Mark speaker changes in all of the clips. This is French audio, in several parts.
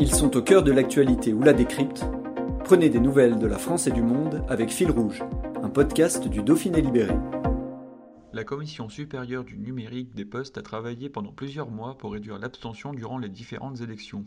Speaker 1: Ils sont au cœur de l'actualité ou la décrypte. Prenez des nouvelles de la France et du monde avec Fil Rouge, un podcast du Dauphiné Libéré.
Speaker 2: La Commission supérieure du numérique des postes a travaillé pendant plusieurs mois pour réduire l'abstention durant les différentes élections.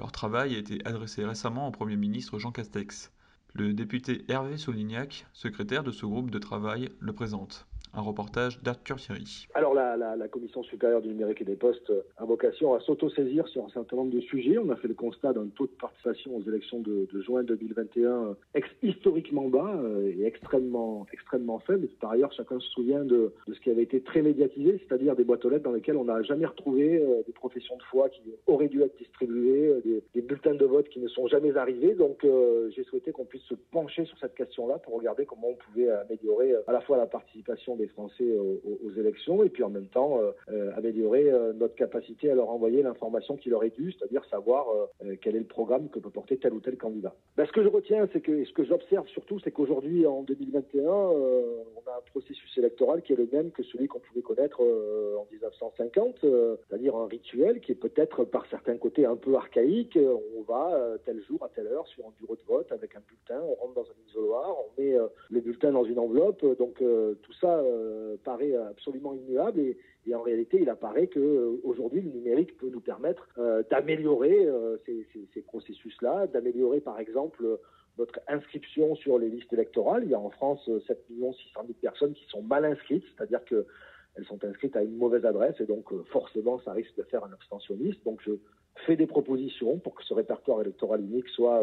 Speaker 2: Leur travail a été adressé récemment au Premier ministre Jean Castex. Le député Hervé Solignac, secrétaire de ce groupe de travail, le présente. Un reportage d'Arthur Thierry.
Speaker 3: Alors la, Commission supérieure du numérique et des postes a vocation à s'autosaisir sur un certain nombre de sujets. On a fait le constat d'un taux de participation aux élections de, juin 2021 ex historiquement bas euh, et extrêmement, extrêmement faible. Par ailleurs, chacun se souvient de, ce qui avait été très médiatisé, c'est-à-dire des boîtes aux lettres dans lesquelles on n'a jamais retrouvé euh, des professions de foi qui auraient dû être distribuées, euh, des, bulletins de vote qui ne sont jamais arrivés. Donc j'ai souhaité qu'on puisse se pencher sur cette question-là pour regarder comment on pouvait améliorer à la fois la participation des Français aux, élections et puis en même temps euh, améliorer euh, notre capacité à leur envoyer l'information qui leur est due, c'est-à-dire savoir euh, quel est le programme que peut porter tel ou tel candidat. Ben, ce que je retiens, c'est que ce que j'observe surtout, c'est qu'aujourd'hui, en 2021, on a un processus électoral qui est le même que celui qu'on pouvait connaître en 1950, c'est-à-dire un rituel qui est peut-être par certains côtés un peu archaïque. On va tel jour à telle heure sur un bureau de vote avec un bulletin, on rentre dans un isoloir, on met le bulletin dans une enveloppe, donc tout ça paraît absolument immuable et, en réalité, il apparaît qu'aujourd'hui, le numérique peut nous permettre euh, d'améliorer euh, ces, ces, ces processus-là, d'améliorer par exemple notre inscription sur les listes électorales. Il y a en France 7 600 000 personnes qui sont mal inscrites, c'est-à-dire qu'elles sont inscrites à une mauvaise adresse et donc forcément, ça risque de faire un abstentionniste. Donc je fais des propositions pour que ce répertoire électoral unique soit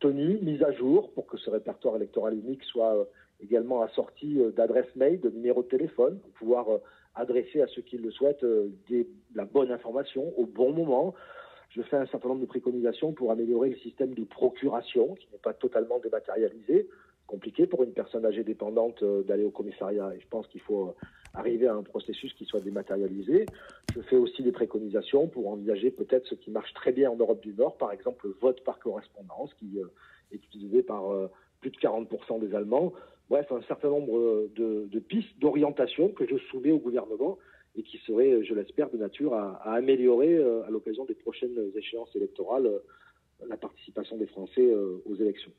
Speaker 3: tenu, mis à jour, pour que ce répertoire électoral unique soit également assorti d'adresses mail, de numéros de téléphone, pour pouvoir adresser à ceux qui le souhaitent des, la bonne information au bon moment. Je fais un certain nombre de préconisations pour améliorer le système de procuration, qui n'est pas totalement dématérialisé. Compliqué pour une personne âgée dépendante d'aller au commissariat. Et je pense qu'il faut arriver à un processus qui soit dématérialisé. Je fais aussi des préconisations pour envisager peut-être ce qui marche très bien en Europe du Nord, par exemple le vote par correspondance, qui est utilisé par plus de 40% des Allemands. Bref, un certain nombre de, pistes d'orientation que je soumets au gouvernement et qui seraient, je l'espère, de nature à, à améliorer euh, à l'occasion des prochaines échéances électorales euh, la participation des Français euh, aux élections.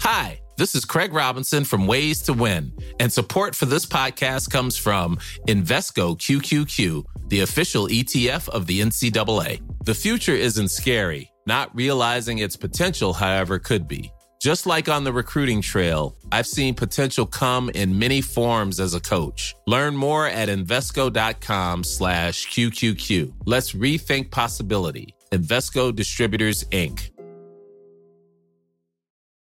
Speaker 4: Hi, this is Craig Robinson from Ways to Win, and support for this podcast comes from Invesco QQQ, the official ETF of the NCAA. The future isn't scary. Not realizing its potential, however, could be. Just like on the recruiting trail, I've seen potential come in many forms as a coach. Learn more at Invesco.com slash QQQ. Let's rethink possibility. Invesco Distributors, Inc.